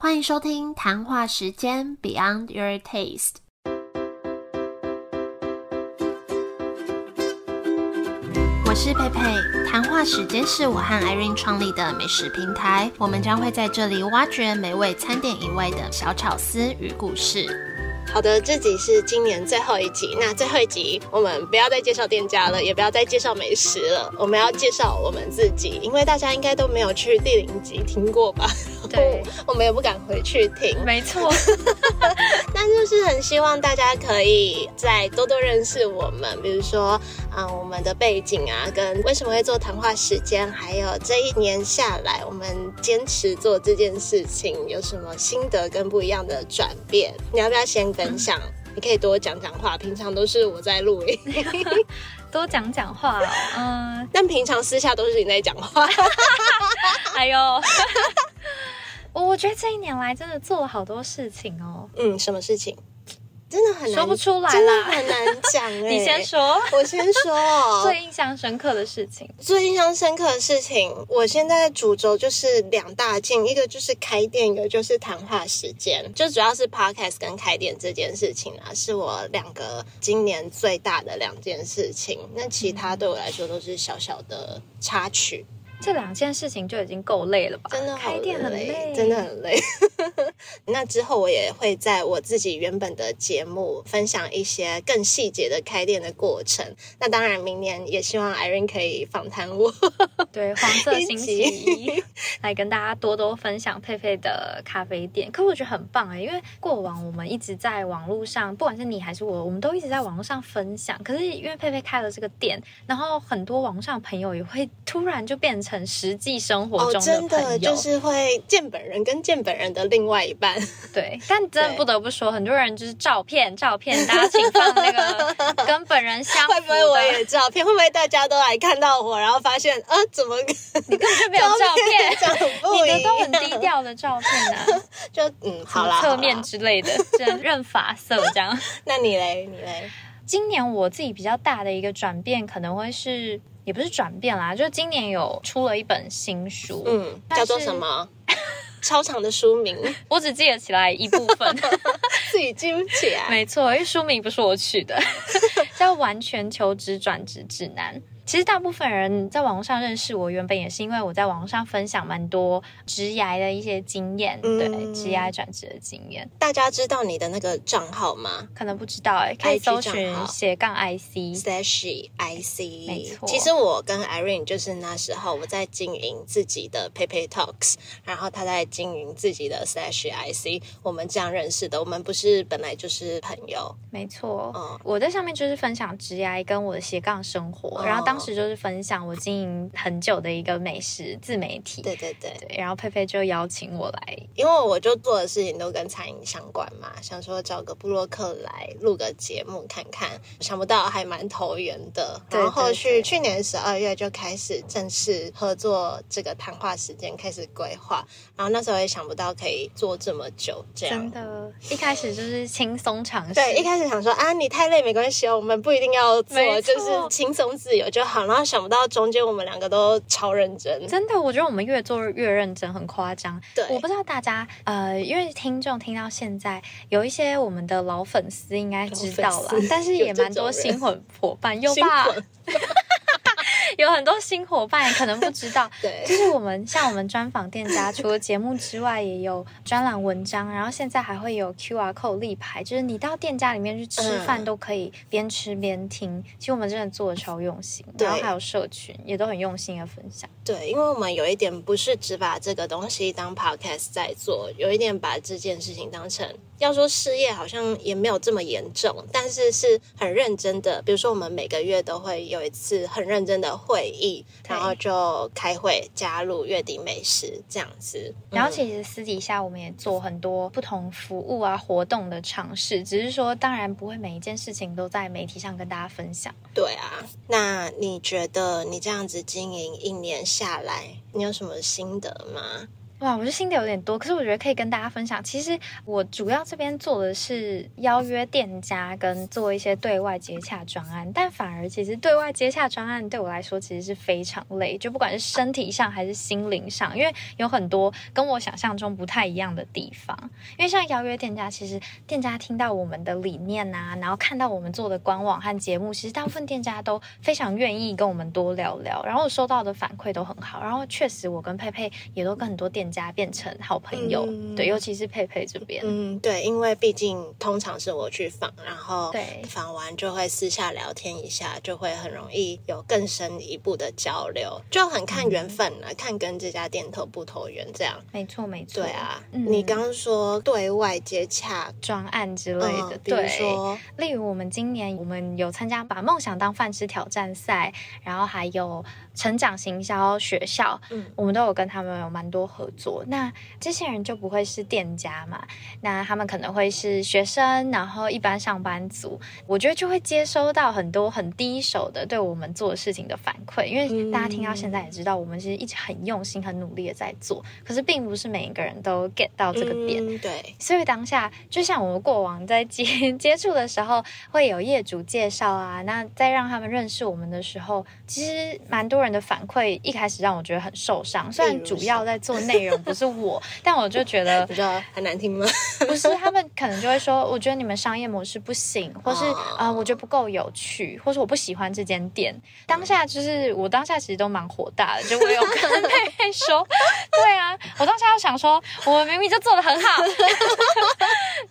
欢迎收听谈话时间 Beyond Your Taste。我是佩佩，谈话时间是我和 Irene 创立的美食平台，我们将会在这里挖掘美味餐点以外的小巧思与故事。好的，这集是今年最后一集。那最后一集，我们不要再介绍店家了，也不要再介绍美食了，我们要介绍我们自己，因为大家应该都没有去第零集听过吧？对，我们也不敢回去听。没错，那就是很希望大家可以再多多认识我们，比如说啊，我们的背景啊，跟为什么会做谈话时间，还有这一年下来，我们坚持做这件事情有什么心得跟不一样的转变？你要不要先？分享，你可以多讲讲话。平常都是我在录音，多讲讲话。嗯，但平常私下都是你在讲话。哎呦，我觉得这一年来真的做了好多事情哦。嗯，什么事情？真的很说不出来，真的很难讲哎。你先说，我先说。最印象深刻的事情，最印象深刻的事情，我现在主轴就是两大件，一个就是开店，一个就是谈话时间，就主要是 podcast 跟开店这件事情啊，是我两个今年最大的两件事情。那其他对我来说都是小小的插曲。这两件事情就已经够累了吧？真的开店很累，真的很累。那之后我也会在我自己原本的节目分享一些更细节的开店的过程。那当然，明年也希望 Irene 可以访谈我。对，黄色星期一 来跟大家多多分享佩佩的咖啡店。可我觉得很棒哎，因为过往我们一直在网络上，不管是你还是我，我们都一直在网络上分享。可是因为佩佩开了这个店，然后很多网上朋友也会突然就变成。成实际生活中的真的就是会见本人跟见本人的另外一半。对，但真的不得不说，很多人就是照片，照片，大家请放那个 跟本人相会不会我也照片？会不会大家都来看到我，然后发现啊，怎么你根本就没有照片？你的都很低调的照片啊？就嗯，好啦，侧面之类的，认认发色这样。那你嘞？你嘞？今年我自己比较大的一个转变，可能会是。也不是转变啦，就今年有出了一本新书，嗯，叫做什么？超长的书名，我只记得起来一部分，自己记不起来。没错，因为书名不是我取的，叫《完全求职转职指南》。其实大部分人在网络上认识我，原本也是因为我在网络上分享蛮多职涯的一些经验，对职涯转职的经验。大家知道你的那个账号吗？可能不知道哎，可以搜寻斜杠 IC slash IC。没错，其实我跟 Irene 就是那时候我在经营自己的 PayPay Talks，然后他在经营自己的 slash IC，我们这样认识的。我们不是本来就是朋友。没错，嗯，我在上面就是分享职涯跟我的斜杠生活，然后当。当时就是分享我经营很久的一个美食自媒体，对对对，然后佩佩就邀请我来，因为我就做的事情都跟餐饮相关嘛，想说找个布洛克来录个节目看看，想不到还蛮投缘的。然后后续去年十二月就开始正式合作这个谈话时间开始规划，然后那时候也想不到可以做这么久，这样。真的，一开始就是轻松尝试，对，一开始想说啊，你太累没关系哦，我们不一定要做，就是轻松自由就。好，然后想不到中间我们两个都超认真，真的，我觉得我们越做越认真，很夸张。对，我不知道大家，呃，因为听众听到现在，有一些我们的老粉丝应该知道了，但是也蛮多新伙伙伴，有吧？有很多新伙伴可能不知道，对，就是我们像我们专访店家，除了节目之外，也有专栏文章，然后现在还会有 Q R code 立牌，就是你到店家里面去吃饭都可以边吃边听。其实我们真的做的超用心，然后还有社群也都很用心的分享。对，因为我们有一点不是只把这个东西当 podcast 在做，有一点把这件事情当成。要说事业好像也没有这么严重，但是是很认真的。比如说，我们每个月都会有一次很认真的会议，然后就开会加入月底美食这样子。然后其实私底下我们也做很多不同服务啊活动的尝试，只是说当然不会每一件事情都在媒体上跟大家分享。对啊，那你觉得你这样子经营一年下来，你有什么心得吗？哇，我觉得心得有点多，可是我觉得可以跟大家分享。其实我主要这边做的是邀约店家跟做一些对外接洽专案，但反而其实对外接洽专案对我来说其实是非常累，就不管是身体上还是心灵上，因为有很多跟我想象中不太一样的地方。因为像邀约店家，其实店家听到我们的理念啊，然后看到我们做的官网和节目，其实大部分店家都非常愿意跟我们多聊聊，然后收到的反馈都很好。然后确实，我跟佩佩也都跟很多店家变成好朋友，对，尤其是佩佩这边，嗯，对，因为毕竟通常是我去访，然后对。访完就会私下聊天一下，就会很容易有更深一步的交流，就很看缘分了，看跟这家店投不投缘这样。没错，没错，对啊，你刚刚说对外接洽专案之类的，比如说，例如我们今年我们有参加把梦想当饭吃挑战赛，然后还有。成长行销学校，嗯，我们都有跟他们有蛮多合作。那这些人就不会是店家嘛？那他们可能会是学生，然后一般上班族。我觉得就会接收到很多很第一手的对我们做事情的反馈，因为大家听到现在也知道，我们其实一直很用心、很努力的在做。可是并不是每一个人都 get 到这个点，对。所以当下就像我们过往在接 接触的时候，会有业主介绍啊，那在让他们认识我们的时候，其实蛮多人。的反馈一开始让我觉得很受伤，虽然主要在做内容不是我，但我就觉得比较很难听吗？不是，他们可能就会说，我觉得你们商业模式不行，或是啊，我觉得不够有趣，或是我不喜欢这间店。当下就是我当下其实都蛮火大的，就我有跟佩佩说，对啊，我当下就想说，我们明明就做的很好，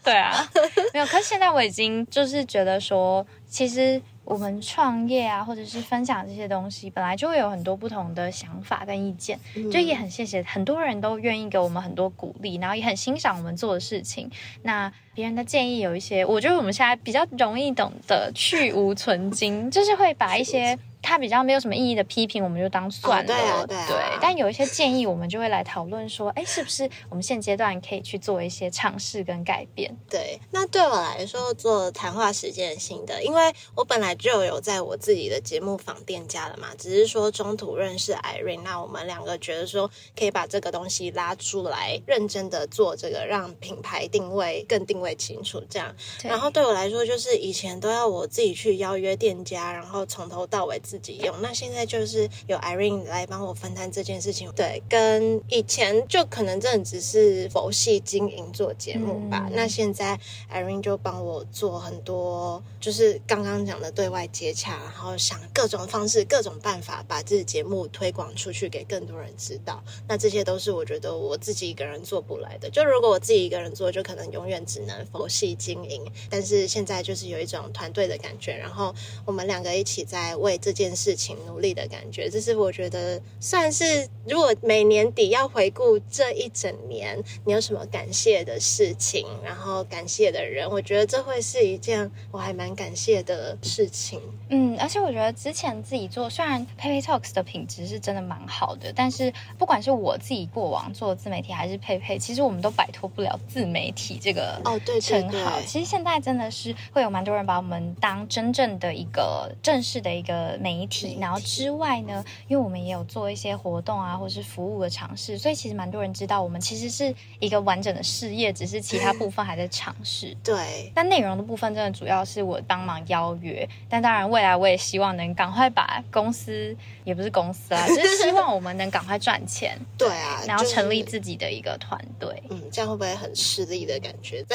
对啊，没有。可是现在我已经就是觉得说，其实。我们创业啊，或者是分享这些东西，本来就会有很多不同的想法跟意见，就也很谢谢很多人都愿意给我们很多鼓励，然后也很欣赏我们做的事情。那别人的建议有一些，我觉得我们现在比较容易懂得去无存精，就是会把一些。他比较没有什么意义的批评，我们就当算了。对，但有一些建议，我们就会来讨论说，哎，是不是我们现阶段可以去做一些尝试跟改变？对，那对我来说，做谈话时间性的，因为我本来就有在我自己的节目访店家了嘛，只是说中途认识 Irene，那我们两个觉得说可以把这个东西拉出来，认真的做这个，让品牌定位更定位清楚，这样。然后对我来说，就是以前都要我自己去邀约店家，然后从头到尾。自己用，那现在就是有 Irene 来帮我分担这件事情。对，跟以前就可能真的只是佛系经营做节目吧。那现在 Irene 就帮我做很多，就是刚刚讲的对外接洽，然后想各种方式、各种办法把自己节目推广出去，给更多人知道。那这些都是我觉得我自己一个人做不来的。就如果我自己一个人做，就可能永远只能佛系经营。但是现在就是有一种团队的感觉，然后我们两个一起在为这。件事情努力的感觉，这是我觉得算是，如果每年底要回顾这一整年，你有什么感谢的事情，然后感谢的人，我觉得这会是一件我还蛮感谢的事情。嗯，而且我觉得之前自己做，虽然 a y Talks 的品质是真的蛮好的，但是不管是我自己过往做自媒体，还是佩佩，其实我们都摆脱不了自媒体这个哦对称号。其实现在真的是会有蛮多人把我们当真正的一个正式的一个。媒体，然后之外呢，因为我们也有做一些活动啊，或是服务的尝试，所以其实蛮多人知道我们其实是一个完整的事业，只是其他部分还在尝试。对，但内容的部分真的主要是我帮忙邀约，但当然未来我也希望能赶快把公司，也不是公司啊，就是希望我们能赶快赚钱。对啊，然后成立自己的一个团队。嗯，这样会不会很势利的感觉？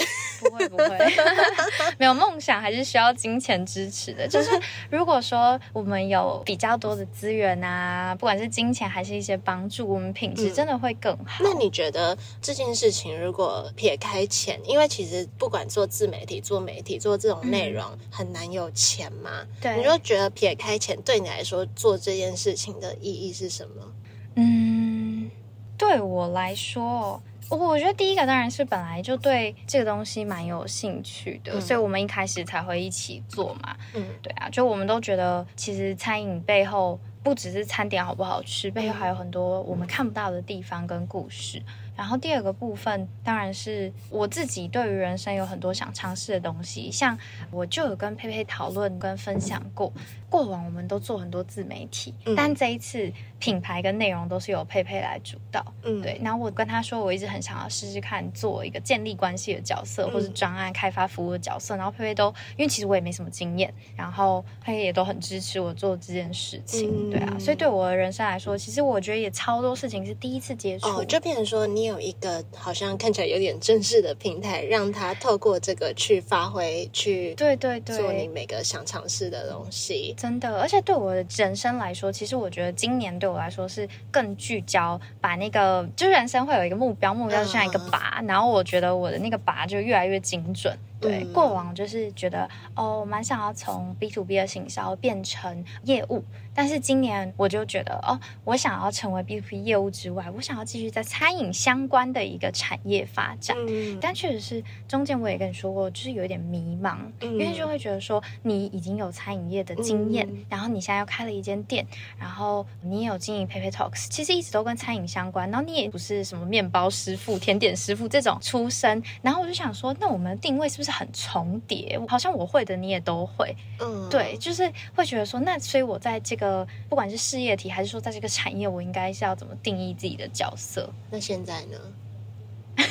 不会不会，没有梦想还是需要金钱支持的。就是如果说我们有比较多的资源啊，不管是金钱还是一些帮助，我们品质真的会更好。那你觉得这件事情如果撇开钱，因为其实不管做自媒体、做媒体、做这种内容，很难有钱嘛？对，你就觉得撇开钱，对你来说做这件事情的意义是什么？嗯，对我来说。我觉得第一个当然是本来就对这个东西蛮有兴趣的，所以我们一开始才会一起做嘛。嗯，对啊，就我们都觉得其实餐饮背后不只是餐点好不好吃，背后还有很多我们看不到的地方跟故事。然后第二个部分当然是我自己对于人生有很多想尝试的东西，像我就有跟佩佩讨论跟分享过，过往我们都做很多自媒体，但这一次品牌跟内容都是由佩佩来主导，嗯，对。然后我跟他说，我一直很想要试试看做一个建立关系的角色，或是专案开发服务的角色，然后佩佩都因为其实我也没什么经验，然后佩佩也都很支持我做这件事情，对啊，所以对我的人生来说，其实我觉得也超多事情是第一次接触，哦，就变成说你有一个好像看起来有点正式的平台，让他透过这个去发挥，去对对对，做你每个想尝试的东西。真的，而且对我的人生来说，其实我觉得今年对我来说是更聚焦，把那个就人生会有一个目标，目标就像一个靶，然后我觉得我的那个靶就越来越精准。对，过往就是觉得哦，我蛮想要从 B to B 的行销变成业务。但是今年我就觉得哦，我想要成为 B to B 业务之外，我想要继续在餐饮相关的一个产业发展。嗯，但确实是中间我也跟你说过，就是有一点迷茫，因为就会觉得说你已经有餐饮业的经验，然后你现在又开了一间店，然后你也有经营 Pepe Talks，其实一直都跟餐饮相关，然后你也不是什么面包师傅、甜点师傅这种出身，然后我就想说，那我们的定位是不是很重叠？好像我会的你也都会，嗯，对，就是会觉得说，那所以我在这个。呃，不管是事业体还是说在这个产业，我应该是要怎么定义自己的角色？那现在呢？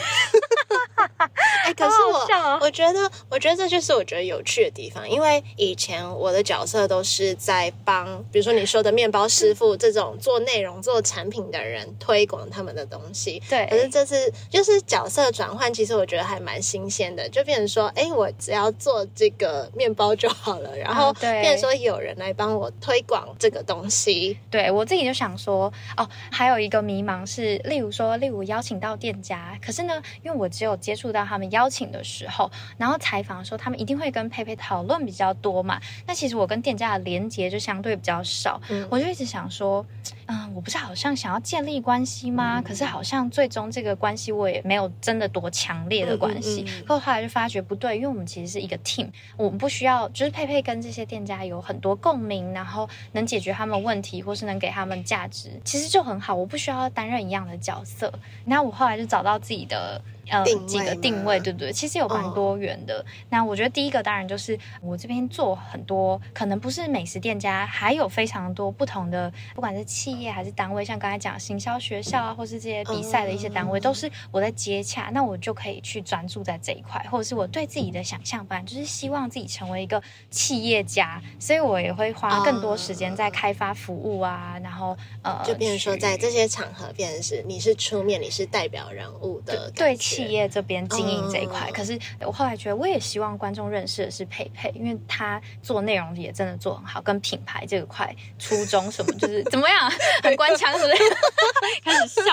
哎，可是我我觉得，我觉得这就是我觉得有趣的地方，因为以前我的角色都是在帮，比如说你说的面包师傅这种做内容、做产品的人推广他们的东西。对。可是这次就是角色转换，其实我觉得还蛮新鲜的，就变成说，哎，我只要做这个面包就好了，然后变成说有人来帮我推广这个东西。对我自己就想说，哦，还有一个迷茫是，例如说，例如邀请到店家，可是呢，因为我只有接触到他们邀请的时候，然后采访的时候，他们一定会跟佩佩讨论比较多嘛。那其实我跟店家的连接就相对比较少，我就一直想说，嗯，我不是好像想要建立关系吗？可是好像最终这个关系我也没有真的多强烈的关系。可后来就发觉不对，因为我们其实是一个 team，我们不需要就是佩佩跟这些店家有很多共鸣，然后能解决他们问题，或是能给他们价值，其实就很好。我不需要担任一样的角色。那我后来就找到自己的。呃，几个定位对不对？其实有蛮多元的。那我觉得第一个当然就是我这边做很多，可能不是美食店家，还有非常多不同的，不管是企业还是单位，像刚才讲行销学校啊，或是这些比赛的一些单位，都是我在接洽。那我就可以去专注在这一块，或者是我对自己的想象版，就是希望自己成为一个企业家，所以我也会花更多时间在开发服务啊，然后呃，就变成说在这些场合，变成是你是出面，你是代表人物的对。企业这边经营这一块，可是我后来觉得，我也希望观众认识的是佩佩，因为他做内容也真的做很好，跟品牌这一块初衷什么，就是怎么样，很官腔，是不是？开始笑，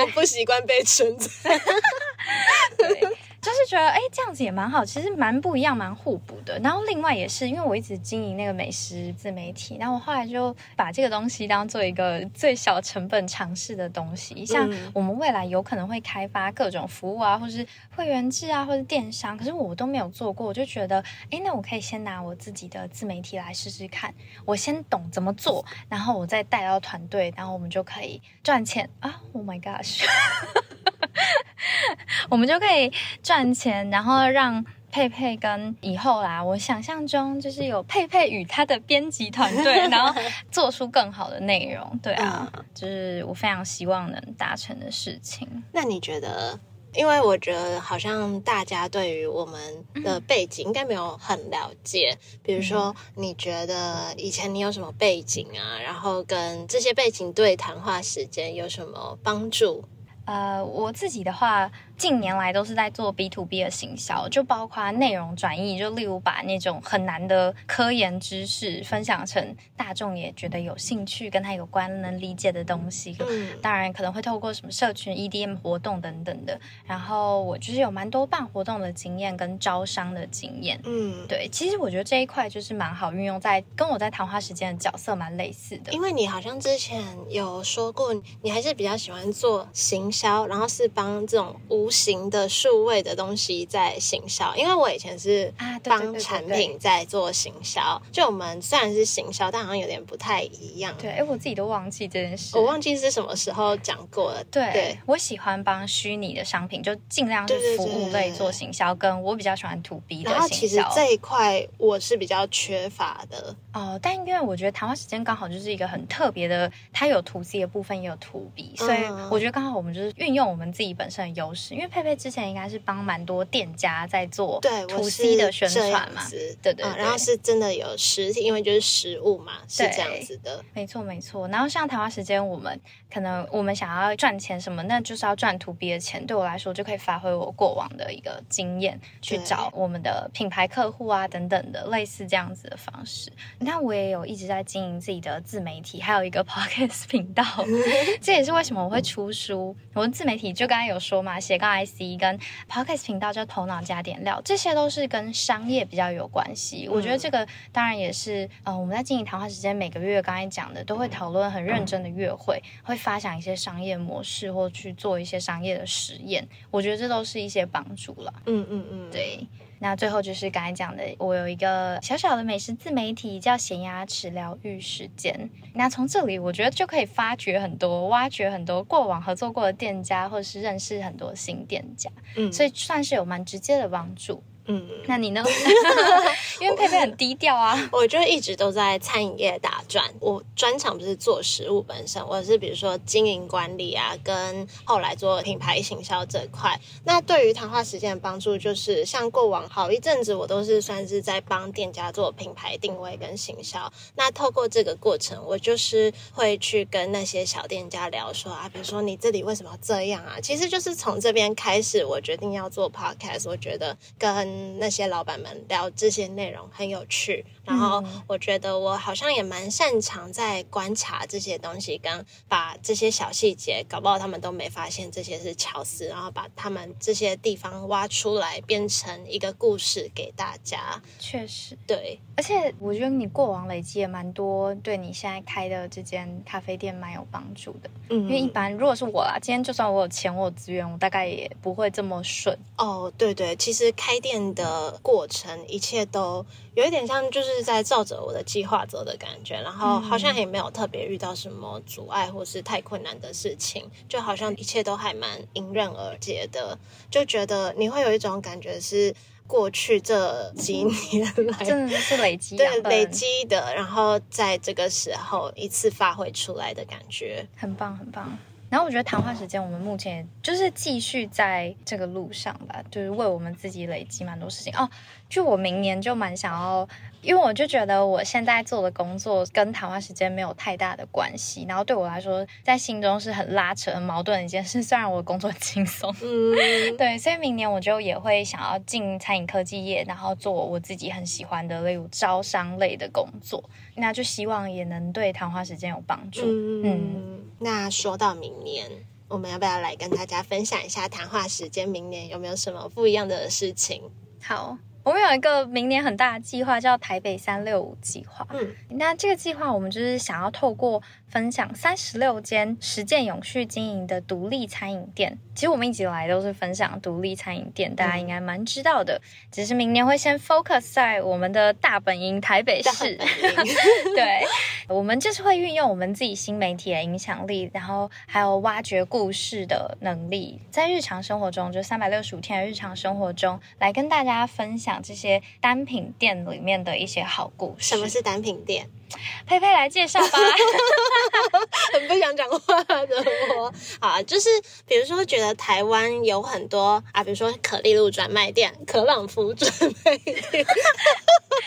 我不习惯被称赞。就是觉得哎，这样子也蛮好，其实蛮不一样，蛮互补的。然后另外也是因为我一直经营那个美食自媒体，然后我后来就把这个东西当做一个最小成本尝试的东西。像我们未来有可能会开发各种服务啊，或是会员制啊，或者电商，可是我都没有做过，我就觉得哎，那我可以先拿我自己的自媒体来试试看，我先懂怎么做，然后我再带到团队，然后我们就可以赚钱啊！Oh my gosh！我们就可以赚钱，然后让佩佩跟以后啦，我想象中就是有佩佩与他的编辑团队，然后做出更好的内容。对啊，就是我非常希望能达成的事情。那你觉得？因为我觉得好像大家对于我们的背景应该没有很了解。比如说，你觉得以前你有什么背景啊？然后跟这些背景对谈话时间有什么帮助？呃，我自己的话。近年来都是在做 B to B 的行销，就包括内容转译，就例如把那种很难的科研知识分享成大众也觉得有兴趣、跟他有关、能理解的东西。嗯，当然可能会透过什么社群 EDM 活动等等的。然后我就是有蛮多办活动的经验跟招商的经验。嗯，对，其实我觉得这一块就是蛮好运用在跟我在谈话时间的角色蛮类似的。因为你好像之前有说过，你还是比较喜欢做行销，然后是帮这种无无形的数位的东西在行销，因为我以前是帮产品在做行销，就我们虽然是行销，但好像有点不太一样。对，哎，我自己都忘记这件事，我忘记是什么时候讲过了。对，我喜欢帮虚拟的商品，就尽量是服务类做行销，跟我比较喜欢 to B 的行销。然后其实这一块我是比较缺乏的哦，但因为我觉得谈话时间刚好就是一个很特别的，它有 to C 的部分，也有 to B，所以我觉得刚好我们就是运用我们自己本身的优势，因为佩佩之前应该是帮蛮多店家在做对 to C 的宣传嘛，对对，然后是真的有实体，因为就是实物嘛，是这样子的，没错没错。然后像台湾时间，我们可能我们想要赚钱什么，那就是要赚 to B 的钱，对我来说就可以发挥我过往的一个经验，去找我们的品牌客户啊等等的类似这样子的方式。你看，我也有一直在经营自己的自媒体，还有一个 podcast 频道，这也是为什么我会出书。我的自媒体就刚才有说嘛，斜杠 IC 跟 podcast 频道叫头脑加点料，这些都是跟商业比较有关系。我觉得这个当然也是，呃，我们在经营谈话时间，每个月刚才讲的都会讨论很认真的月会，会发想一些商业模式或去做一些商业的实验。我觉得这都是一些帮助了。嗯嗯嗯，对。那最后就是刚才讲的，我有一个小小的美食自媒体叫咸牙齿疗愈时间。那从这里，我觉得就可以发掘很多、挖掘很多过往合作过的店家，或者是认识很多新店家。嗯，所以算是有蛮直接的帮助。嗯，那你呢？因为佩佩很低调啊，我就一直都在餐饮业打转。我专长不是做食物本身，我是比如说经营管理啊，跟后来做品牌行销这块。那对于谈话时间的帮助，就是像过往好一阵子，我都是算是在帮店家做品牌定位跟行销。那透过这个过程，我就是会去跟那些小店家聊说啊，比如说你这里为什么要这样啊？其实就是从这边开始，我决定要做 podcast。我觉得跟那些老板们聊这些内容很有趣，然后我觉得我好像也蛮擅长在观察这些东西，跟把这些小细节，搞不好他们都没发现这些是巧思，然后把他们这些地方挖出来，变成一个故事给大家。确实，对，而且我觉得你过往累积也蛮多，对你现在开的这间咖啡店蛮有帮助的。嗯，因为一般如果是我啦，今天就算我有钱，我有资源，我大概也不会这么顺。哦，对对，其实开店。的过程，一切都有一点像就是在照着我的计划走的感觉，然后好像也没有特别遇到什么阻碍或是太困难的事情，就好像一切都还蛮迎刃而解的，就觉得你会有一种感觉是过去这几年来真的是累积对累积的，然后在这个时候一次发挥出来的感觉，很棒很棒。然后我觉得谈话时间，我们目前就是继续在这个路上吧，就是为我们自己累积蛮多事情哦。就我明年就蛮想要。因为我就觉得我现在做的工作跟谈话时间没有太大的关系，然后对我来说，在心中是很拉扯、很矛盾的一件事。虽然我的工作很轻松，嗯，对，所以明年我就也会想要进餐饮科技业，然后做我自己很喜欢的，例如招商类的工作。那就希望也能对谈话时间有帮助。嗯，那说到明年，我们要不要来跟大家分享一下谈话时间明年有没有什么不一样的事情？好。我们有一个明年很大的计划，叫台北三六五计划。嗯，那这个计划我们就是想要透过。分享三十六间实践永续经营的独立餐饮店。其实我们一直以来都是分享独立餐饮店，大家应该蛮知道的。只是明年会先 focus 在我们的大本营台北市。对，我们就是会运用我们自己新媒体的影响力，然后还有挖掘故事的能力，在日常生活中，就三百六十五天的日常生活中，来跟大家分享这些单品店里面的一些好故事。什么是单品店？佩佩来介绍吧，很不想讲话的我。啊，就是比如说，觉得台湾有很多啊，比如说可丽露专卖店、可朗福专卖店，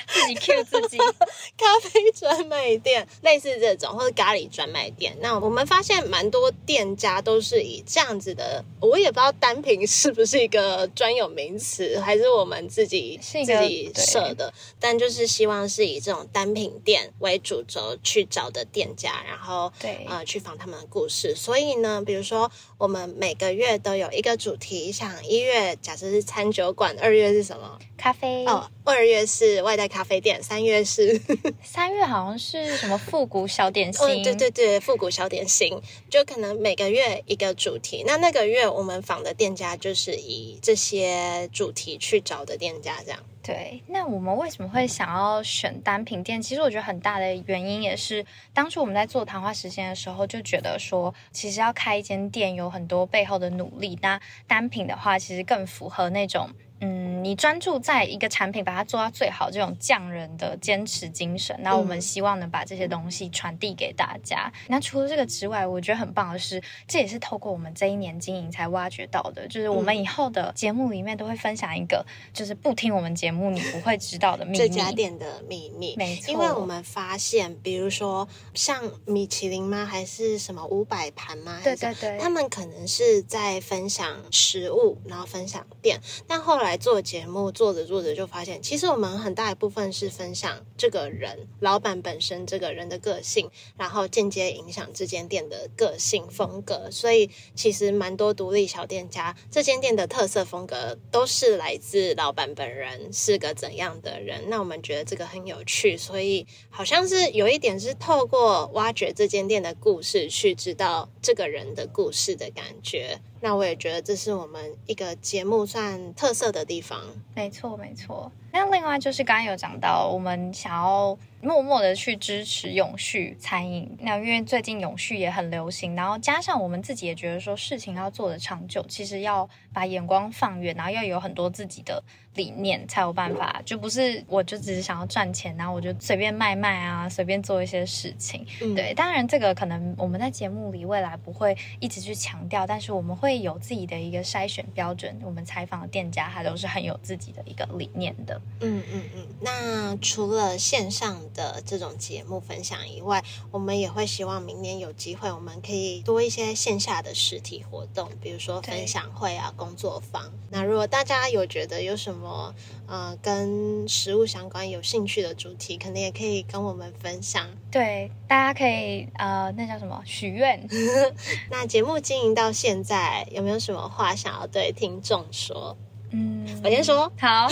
自己 Q 自己，咖啡专卖店，类似这种，或者咖喱专卖店。那我们发现蛮多店家都是以这样子的，我也不知道单品是不是一个专有名词，还是我们自己自己设的，但就是希望是以这种单品店为。主轴去找的店家，然后对呃去访他们的故事。所以呢，比如说我们每个月都有一个主题，像一月假设是餐酒馆，二月是什么？咖啡哦，二月是外带咖啡店，三月是 三月好像是什么复古小点心，嗯，对对对，复古小点心，就可能每个月一个主题。那那个月我们访的店家就是以这些主题去找的店家，这样。对，那我们为什么会想要选单品店？其实我觉得很大的原因也是，当初我们在做谈话时间的时候，就觉得说，其实要开一间店有很多背后的努力。那单品的话，其实更符合那种。嗯，你专注在一个产品，把它做到最好，这种匠人的坚持精神，那我们希望能把这些东西传递给大家。那除了这个之外，我觉得很棒的是，这也是透过我们这一年经营才挖掘到的，就是我们以后的节目里面都会分享一个，就是不听我们节目你不会知道的秘密，这家店的秘密。没错，因为我们发现，比如说像米其林吗，还是什么五百盘吗？对对对，他们可能是在分享食物，然后分享店，但后来。做节目做着做着就发现，其实我们很大一部分是分享这个人老板本身这个人的个性，然后间接影响这间店的个性风格。所以其实蛮多独立小店家，这间店的特色风格都是来自老板本人是个怎样的人。那我们觉得这个很有趣，所以好像是有一点是透过挖掘这间店的故事，去知道这个人的故事的感觉。那我也觉得这是我们一个节目算特色的地方。没错，没错。那另外就是刚刚有讲到，我们想要默默的去支持永续餐饮。那因为最近永续也很流行，然后加上我们自己也觉得说事情要做的长久，其实要把眼光放远，然后要有很多自己的理念，才有办法。就不是我就只是想要赚钱，然后我就随便卖卖啊，随便做一些事情。对，当然这个可能我们在节目里未来不会一直去强调，但是我们会有自己的一个筛选标准。我们采访的店家，他都是很有自己的一个理念的。嗯嗯嗯，那除了线上的这种节目分享以外，我们也会希望明年有机会，我们可以多一些线下的实体活动，比如说分享会啊、工作坊。那如果大家有觉得有什么呃跟食物相关有兴趣的主题，肯定也可以跟我们分享。对，大家可以呃，那叫什么许愿？那节目经营到现在，有没有什么话想要对听众说？嗯，我先说好，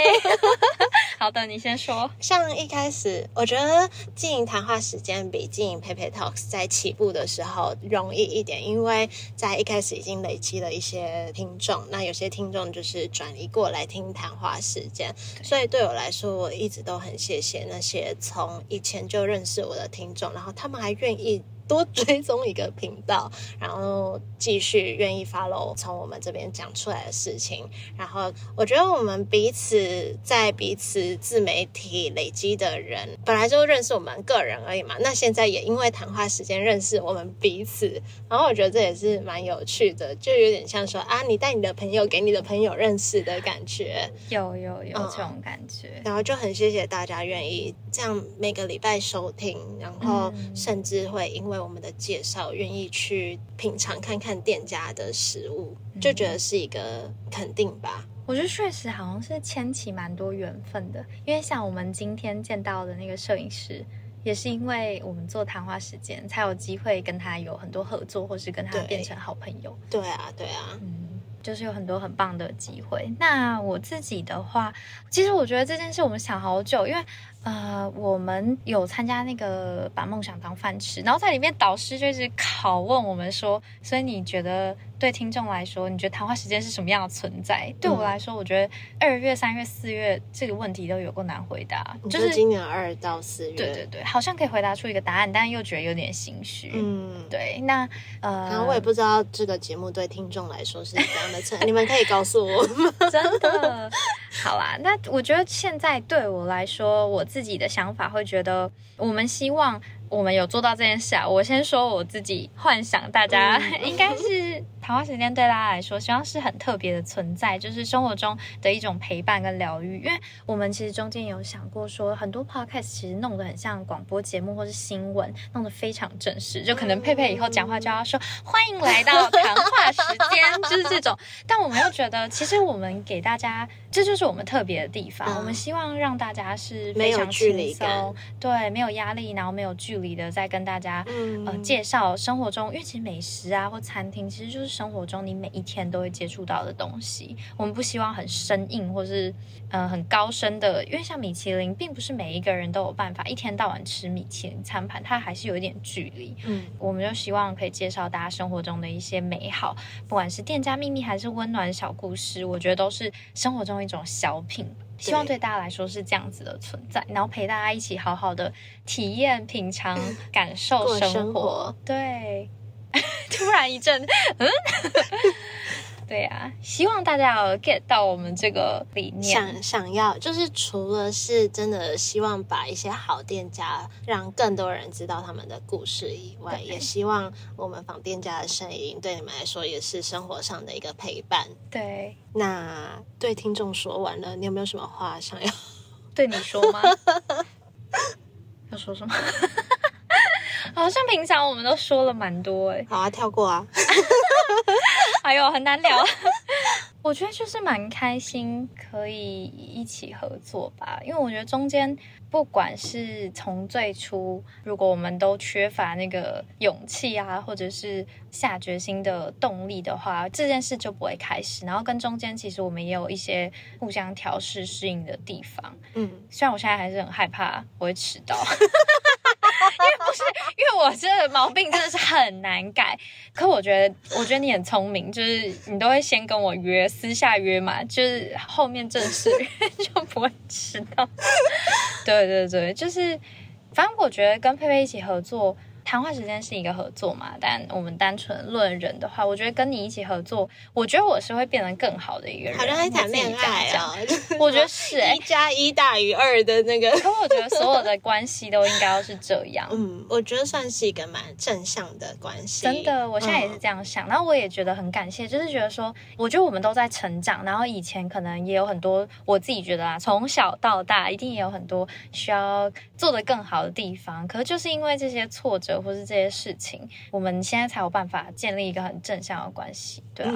好的，你先说。像一开始，我觉得经营谈话时间比经营 Pepe Talks 在起步的时候容易一点，因为在一开始已经累积了一些听众，那有些听众就是转移过来听谈话时间，所以对我来说，我一直都很谢谢那些从以前就认识我的听众，然后他们还愿意。多追踪一个频道，然后继续愿意 follow 从我们这边讲出来的事情。然后我觉得我们彼此在彼此自媒体累积的人，本来就认识我们个人而已嘛。那现在也因为谈话时间认识我们彼此，然后我觉得这也是蛮有趣的，就有点像说啊，你带你的朋友给你的朋友认识的感觉。有有有这种感觉。然后就很谢谢大家愿意这样每个礼拜收听，然后甚至会因为。我们的介绍，愿意去品尝看看店家的食物，就觉得是一个肯定吧。我觉得确实好像是牵起蛮多缘分的，因为像我们今天见到的那个摄影师，也是因为我们做谈话时间，才有机会跟他有很多合作，或是跟他变成好朋友。对啊，对啊，嗯，就是有很多很棒的机会。那我自己的话，其实我觉得这件事我们想好久，因为。呃，我们有参加那个把梦想当饭吃，然后在里面导师就一直拷问我们说，所以你觉得对听众来说，你觉得谈话时间是什么样的存在？对我来说，我觉得二月、三月、四月这个问题都有够难回答，就是今年二到四月，对对对，好像可以回答出一个答案，但又觉得有点心虚。嗯，对，那呃，可能我也不知道这个节目对听众来说是怎样的层，你们可以告诉我吗？真的，好啦，那我觉得现在对我来说，我。自己的想法会觉得，我们希望。我们有做到这件事啊！我先说我自己幻想，大家 应该是谈话时间对大家来说，希望是很特别的存在，就是生活中的一种陪伴跟疗愈。因为我们其实中间有想过，说很多 podcast 其实弄得很像广播节目或是新闻，弄得非常正式，就可能佩佩以后讲话就要说欢迎来到谈话时间，就是这种。但我们又觉得，其实我们给大家，这就是我们特别的地方。我们希望让大家是非常轻松，对，没有压力，然后没有距。离的在跟大家呃介绍生活中，因为其实美食啊或餐厅其实就是生活中你每一天都会接触到的东西。我们不希望很生硬或是呃很高深的，因为像米其林，并不是每一个人都有办法一天到晚吃米其林餐盘，它还是有一点距离。嗯，我们就希望可以介绍大家生活中的一些美好，不管是店家秘密还是温暖小故事，我觉得都是生活中一种小品。希望对大家来说是这样子的存在，然后陪大家一起好好的体验、品尝、感受生活。对，突然一阵，嗯。对呀，希望大家要 get 到我们这个理念。想想要，就是除了是真的希望把一些好店家让更多人知道他们的故事以外，也希望我们访店家的声音对你们来说也是生活上的一个陪伴。对，那对听众说完了，你有没有什么话想要对你说吗？要说什么？好像平常我们都说了蛮多哎。好啊，跳过啊。哎呦，很难聊。我觉得就是蛮开心，可以一起合作吧。因为我觉得中间不管是从最初，如果我们都缺乏那个勇气啊，或者是下决心的动力的话，这件事就不会开始。然后跟中间其实我们也有一些互相调试、适应的地方。嗯，虽然我现在还是很害怕我会迟到。因为不是，因为我这个毛病真的是很难改。可我觉得，我觉得你很聪明，就是你都会先跟我约，私下约嘛，就是后面正式约 就不会迟到。对对对，就是，反正我觉得跟佩佩一起合作。谈话时间是一个合作嘛，但我们单纯论人的话，我觉得跟你一起合作，我觉得我是会变得更好的一个人。好像在谈恋爱啊，我觉得是 一加一大于二的那个。可我觉得所有的关系都应该要是这样。嗯，我觉得算是一个蛮正向的关系。真的，我现在也是这样想。然后我也觉得很感谢，就是觉得说，我觉得我们都在成长。然后以前可能也有很多，我自己觉得啊，从小到大一定也有很多需要做的更好的地方。可是就是因为这些挫折。或是这些事情，我们现在才有办法建立一个很正向的关系，对啊，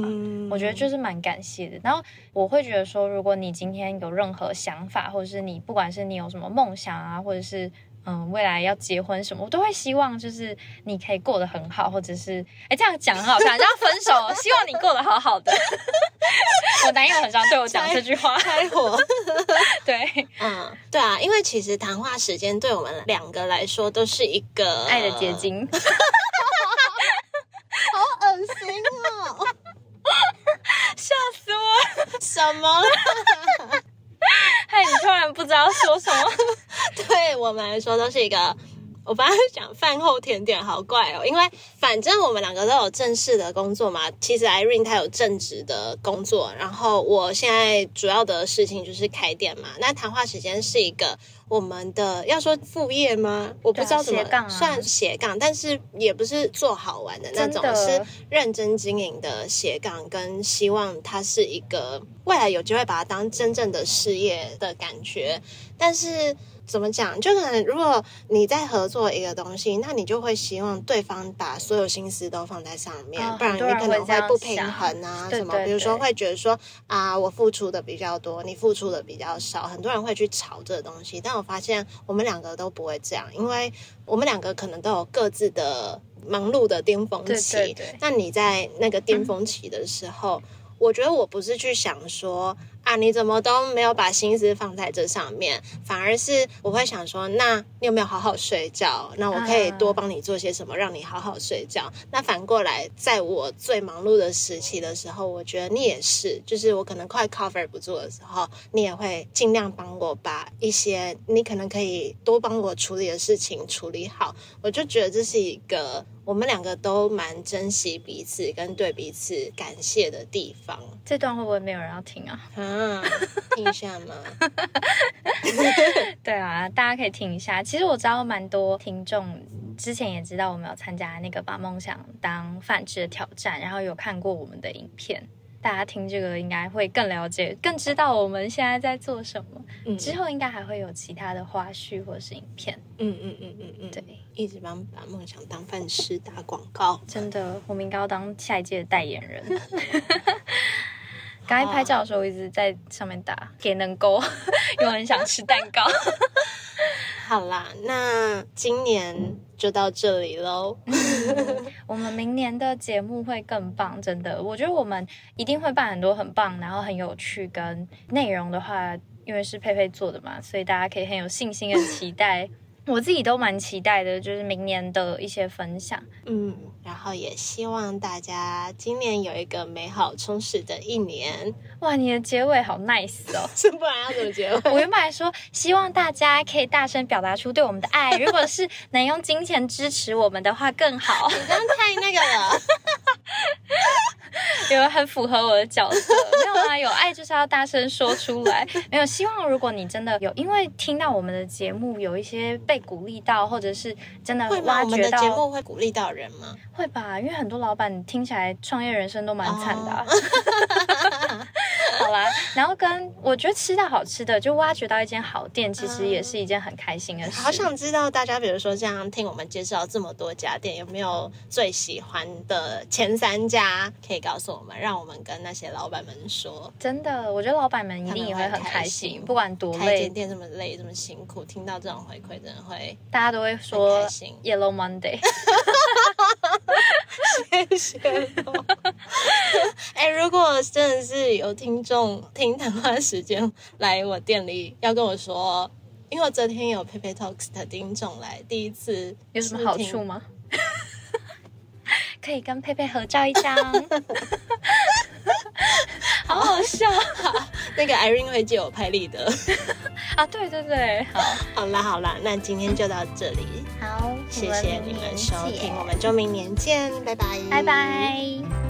我觉得就是蛮感谢的。然后我会觉得说，如果你今天有任何想法，或者是你不管是你有什么梦想啊，或者是。嗯，未来要结婚什么，我都会希望就是你可以过得很好，或者是哎这样讲很好笑，要分手，希望你过得好好的。我男友很常对我讲这句话，开火。对，嗯，对啊，因为其实谈话时间对我们两个来说都是一个爱的结晶。好恶心哦！吓死我！什么？害你突然不知道说什么。对我们来说都是一个，我本来讲饭后甜点，好怪哦。因为反正我们两个都有正式的工作嘛。其实 Irene 她有正职的工作，然后我现在主要的事情就是开店嘛。那谈话时间是一个。我们的要说副业吗？我不知道怎么算斜杠，但是也不是做好玩的那种，是认真经营的斜杠，跟希望它是一个未来有机会把它当真正的事业的感觉，但是。怎么讲？就可能如果你在合作一个东西，那你就会希望对方把所有心思都放在上面，不然你可能会不平衡啊什么。比如说会觉得说啊，我付出的比较多，你付出的比较少，很多人会去吵这个东西。但我发现我们两个都不会这样，因为我们两个可能都有各自的忙碌的巅峰期。那你在那个巅峰期的时候，我觉得我不是去想说。啊，你怎么都没有把心思放在这上面，反而是我会想说，那你有没有好好睡觉？那我可以多帮你做些什么，让你好好睡觉。那反过来，在我最忙碌的时期的时候，我觉得你也是，就是我可能快 cover 不住的时候，你也会尽量帮我把一些你可能可以多帮我处理的事情处理好。我就觉得这是一个。我们两个都蛮珍惜彼此跟对彼此感谢的地方。这段会不会没有人要听啊？啊，听一下吗？对啊，大家可以听一下。其实我知道蛮多听众之前也知道我们有参加那个把梦想当饭吃的挑战，然后有看过我们的影片。大家听这个应该会更了解，更知道我们现在在做什么。嗯，之后应该还会有其他的花絮或是影片。嗯嗯嗯嗯嗯，对，一直帮把梦想当饭吃打广告。真的，我们应该要当下一届的代言人。刚才拍照的时候，我一直在上面打给能够，因为很想吃蛋糕。好啦，那今年就到这里喽。我们明年的节目会更棒，真的，我觉得我们一定会办很多很棒，然后很有趣，跟内容的话，因为是佩佩做的嘛，所以大家可以很有信心的期待。我自己都蛮期待的，就是明年的一些分享。嗯，然后也希望大家今年有一个美好充实的一年。哇，你的结尾好 nice 哦！是不然要怎么结尾？我原本还说希望大家可以大声表达出对我们的爱，如果是能用金钱支持我们的话更好。你这样太那个了。有很符合我的角色，没有啊？有爱就是要大声说出来。没有希望，如果你真的有因为听到我们的节目有一些被鼓励到，或者是真的会挖掘到，节目会鼓励到人吗？会吧，因为很多老板听起来创业人生都蛮惨的。好 啦，然后跟我觉得吃到好吃的，就挖掘到一间好店，其实也是一件很开心的事。好想知道大家，比如说这样听我们介绍这么多家店，有没有最喜欢的前三家？可以告诉我们，让我们跟那些老板们说。真的，我觉得老板们一定也会很开心，不管多累，间店这么累，这么辛苦，听到这种回馈，真的会大家都会说 Yellow Monday。谢谢。哎，如果真的是有听众听谈话时间来我店里，要跟我说，因为我昨天有 Pepe Talks 的听众来，第一次有什么好处吗？可以跟佩佩合照一张，好好笑。啊。那个 Irene 会借我拍立得。啊，对对对，好，好啦好啦，那今天就到这里，好，谢谢你们收听，我们就明年见，拜拜，拜拜。